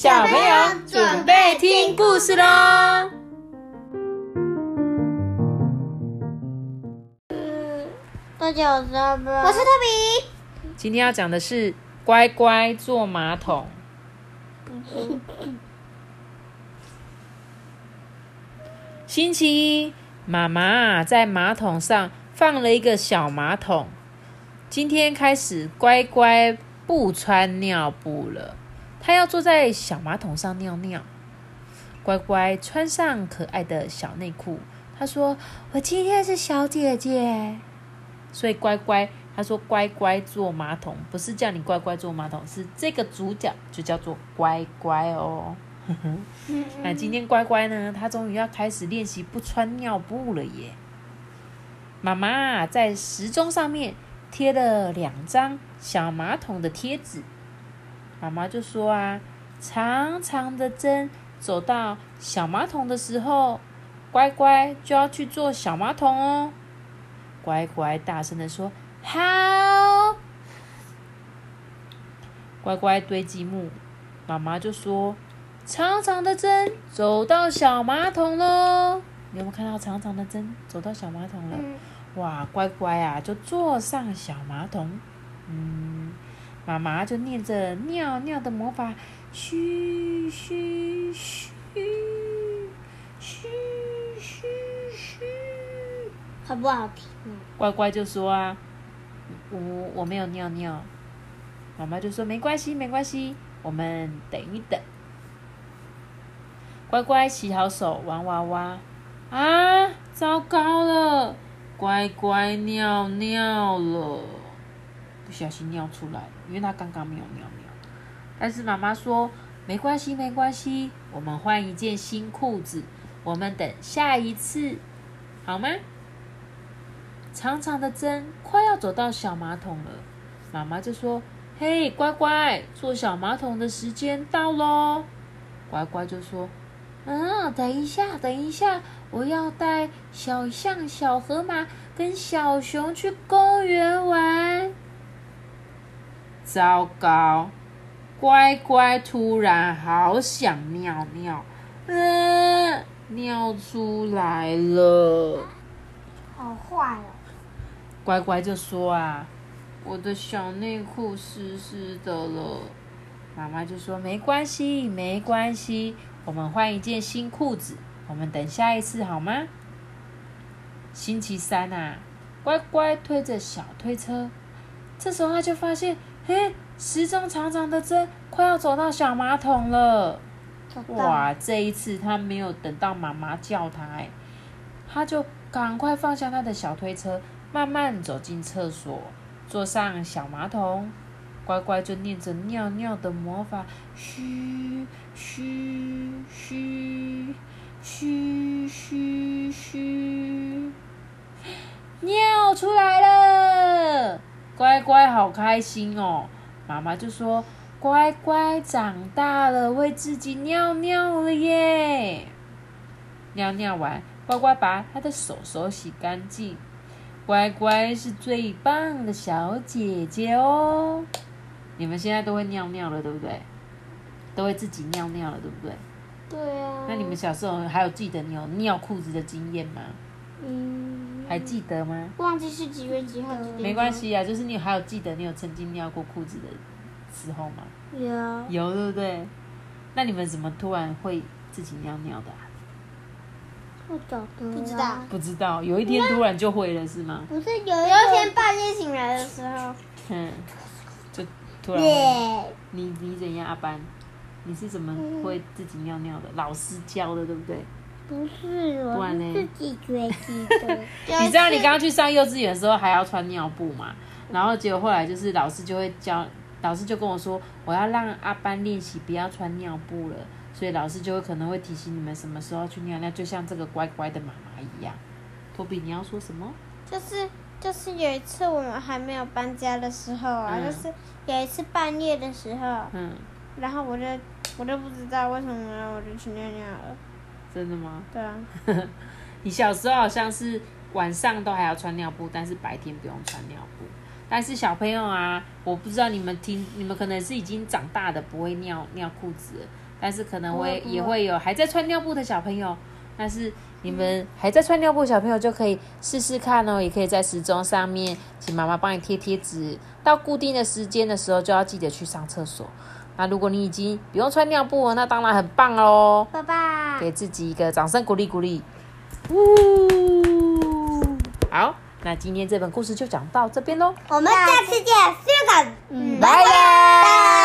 小朋友准备听故事喽！大家好，我是阿波，我是托比。今天要讲的是乖乖坐马桶。星期一，妈妈在马桶上放了一个小马桶。今天开始，乖乖不穿尿布了，她要坐在小马桶上尿尿。乖乖穿上可爱的小内裤，他说：“我今天是小姐姐。”所以乖乖，他说：“乖乖坐马桶，不是叫你乖乖坐马桶，是这个主角就叫做乖乖哦。”那今天乖乖呢？他终于要开始练习不穿尿布了耶！妈妈在时钟上面贴了两张小马桶的贴纸。妈妈就说啊：“长长的针走到小马桶的时候，乖乖就要去做小马桶哦。”乖乖大声的说：“好！”乖乖堆积木，妈妈就说。长长的针走到小马桶喽！你有没有看到长长的针走到小马桶了？哇，乖乖啊，就坐上小马桶。嗯，妈妈就念着尿尿的魔法，嘘嘘嘘嘘嘘嘘，好不好听？乖乖就说啊，我我没有尿尿。妈妈就说没关系，没关系，我们等一等。乖乖洗好手玩娃娃啊！糟糕了，乖乖尿尿了，不小心尿出来，因为他刚刚没有尿尿。但是妈妈说没关系，没关系，我们换一件新裤子，我们等下一次，好吗？长长的针快要走到小马桶了，妈妈就说：“嘿，乖乖，坐小马桶的时间到喽。”乖乖就说。嗯，等一下，等一下，我要带小象、小河马跟小熊去公园玩。糟糕，乖乖突然好想尿尿，嗯，尿出来了，好坏哦！乖乖就说啊，我的小内裤湿湿的了。妈妈就说没关系，没关系。我们换一件新裤子，我们等下一次好吗？星期三啊，乖乖推着小推车，这时候他就发现，嘿，时钟长长的针快要走到小马桶了。哇，这一次他没有等到妈妈叫他，哎，他就赶快放下他的小推车，慢慢走进厕所，坐上小马桶。乖乖就念着尿尿的魔法，嘘嘘嘘嘘嘘嘘，尿出来了！乖乖好开心哦！妈妈就说：“乖乖长大了，会自己尿尿了耶！”尿尿完，乖乖把他的手手洗干净。乖乖是最棒的小姐姐哦！你们现在都会尿尿了，对不对？都会自己尿尿了，对不对？对啊。那你们小时候还有记得你有尿裤子的经验吗？嗯。还记得吗？忘记是几月几号。没关系啊，就是你还有记得你有曾经尿过裤子的时候吗？有。有对不对？那你们怎么突然会自己尿尿的？不懂，不知道。不知道，有一天突然就会了是吗？不是，有一天半夜醒来的时候。嗯。就突然你你怎样阿班？你是怎么会自己尿尿的？老师教的对不对？不是，我自己觉的。你知道你刚刚去上幼稚园的时候还要穿尿布嘛？然后结果后来就是老师就会教，老师就跟我说，我要让阿班练习不要穿尿布了，所以老师就会可能会提醒你们什么时候去尿尿，就像这个乖乖的妈妈一样。托比，你要说什么？就是。就是有一次我们还没有搬家的时候啊，就是有一次半夜的时候，嗯，然后我就我就不知道为什么我就去尿尿了。真的吗？对啊。你小时候好像是晚上都还要穿尿布，但是白天不用穿尿布。但是小朋友啊，我不知道你们听，你们可能是已经长大的不会尿尿裤子，但是可能会也会有还在穿尿布的小朋友，但是你们还在穿尿布小朋友就可以试试看哦，也可以在时钟上面请妈妈帮你贴贴纸，到固定的时间的时候就要记得去上厕所。那如果你已经不用穿尿布了，那当然很棒喽！爸爸，给自己一个掌声鼓励鼓励。呜，好，那今天这本故事就讲到这边喽。我们下次见，See you 拜拜。